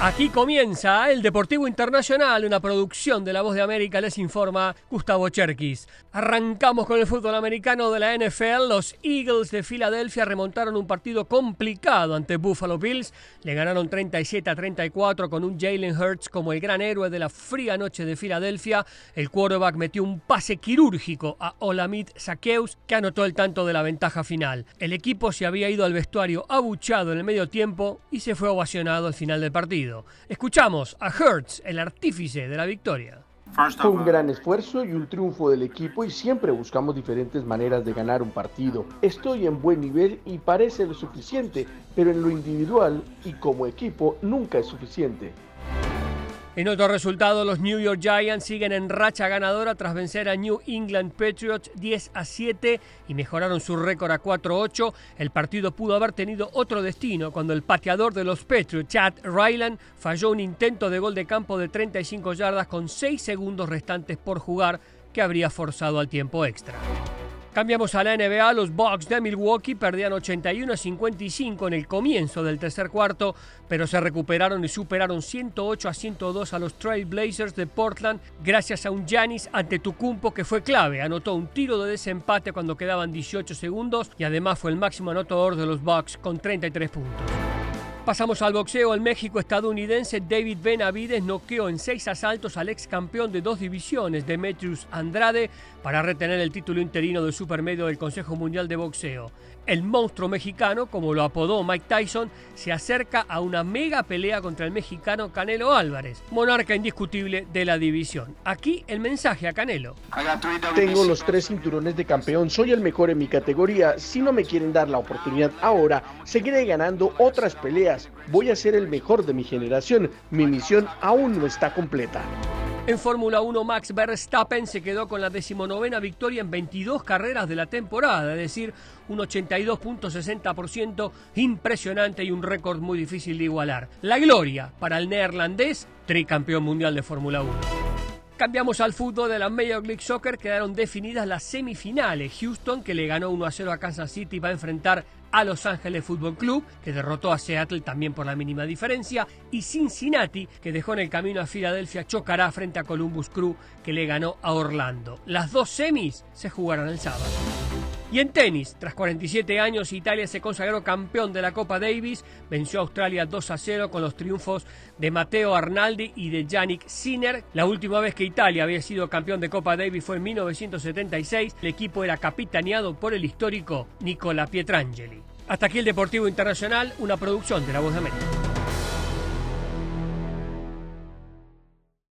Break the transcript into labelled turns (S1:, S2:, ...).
S1: Aquí comienza el Deportivo Internacional, una producción de La Voz de América, les informa Gustavo Cherkis. Arrancamos con el fútbol americano de la NFL. Los Eagles de Filadelfia remontaron un partido complicado ante Buffalo Bills. Le ganaron 37 a 34 con un Jalen Hurts como el gran héroe de la fría noche de Filadelfia. El quarterback metió un pase quirúrgico a Olamid Saqueus, que anotó el tanto de la ventaja final. El equipo se había ido al vestuario abuchado en el medio tiempo y se fue ovacionado al final del partido. Escuchamos a Hertz, el artífice de la victoria.
S2: Fue un gran esfuerzo y un triunfo del equipo y siempre buscamos diferentes maneras de ganar un partido. Estoy en buen nivel y parece lo suficiente, pero en lo individual y como equipo nunca es suficiente.
S1: En otro resultado, los New York Giants siguen en racha ganadora tras vencer a New England Patriots 10 a 7 y mejoraron su récord a 4-8. El partido pudo haber tenido otro destino cuando el pateador de los Patriots, Chad Ryland, falló un intento de gol de campo de 35 yardas con 6 segundos restantes por jugar que habría forzado al tiempo extra. Cambiamos a la NBA. Los Bucks de Milwaukee perdían 81 a 55 en el comienzo del tercer cuarto, pero se recuperaron y superaron 108 a 102 a los Trail Blazers de Portland gracias a un Giannis Antetokounmpo que fue clave. Anotó un tiro de desempate cuando quedaban 18 segundos y además fue el máximo anotador de los Bucks con 33 puntos. Pasamos al boxeo. El México estadounidense David Benavides noqueó en seis asaltos al ex campeón de dos divisiones, Demetrius Andrade, para retener el título interino de supermedio del Consejo Mundial de Boxeo. El monstruo mexicano, como lo apodó Mike Tyson, se acerca a una mega pelea contra el mexicano Canelo Álvarez, monarca indiscutible de la división. Aquí el mensaje a Canelo.
S2: Tengo los tres cinturones de campeón, soy el mejor en mi categoría. Si no me quieren dar la oportunidad ahora, seguiré ganando otras peleas. Voy a ser el mejor de mi generación. Mi misión aún no está completa.
S1: En Fórmula 1, Max Verstappen se quedó con la decimonovena victoria en 22 carreras de la temporada, es decir, un 82.60% impresionante y un récord muy difícil de igualar. La gloria para el neerlandés, tricampeón mundial de Fórmula 1. Cambiamos al fútbol de la Major League Soccer, quedaron definidas las semifinales. Houston, que le ganó 1 a 0 a Kansas City, va a enfrentar a Los Ángeles Fútbol Club, que derrotó a Seattle también por la mínima diferencia, y Cincinnati, que dejó en el camino a Filadelfia, chocará frente a Columbus Crew, que le ganó a Orlando. Las dos semis se jugarán el sábado. Y en tenis, tras 47 años, Italia se consagró campeón de la Copa Davis, venció a Australia 2 a 0 con los triunfos de Matteo Arnaldi y de Yannick Sinner. La última vez que Italia había sido campeón de Copa Davis fue en 1976. El equipo era capitaneado por el histórico Nicola Pietrangeli. Hasta aquí el Deportivo Internacional, una producción de La Voz de América.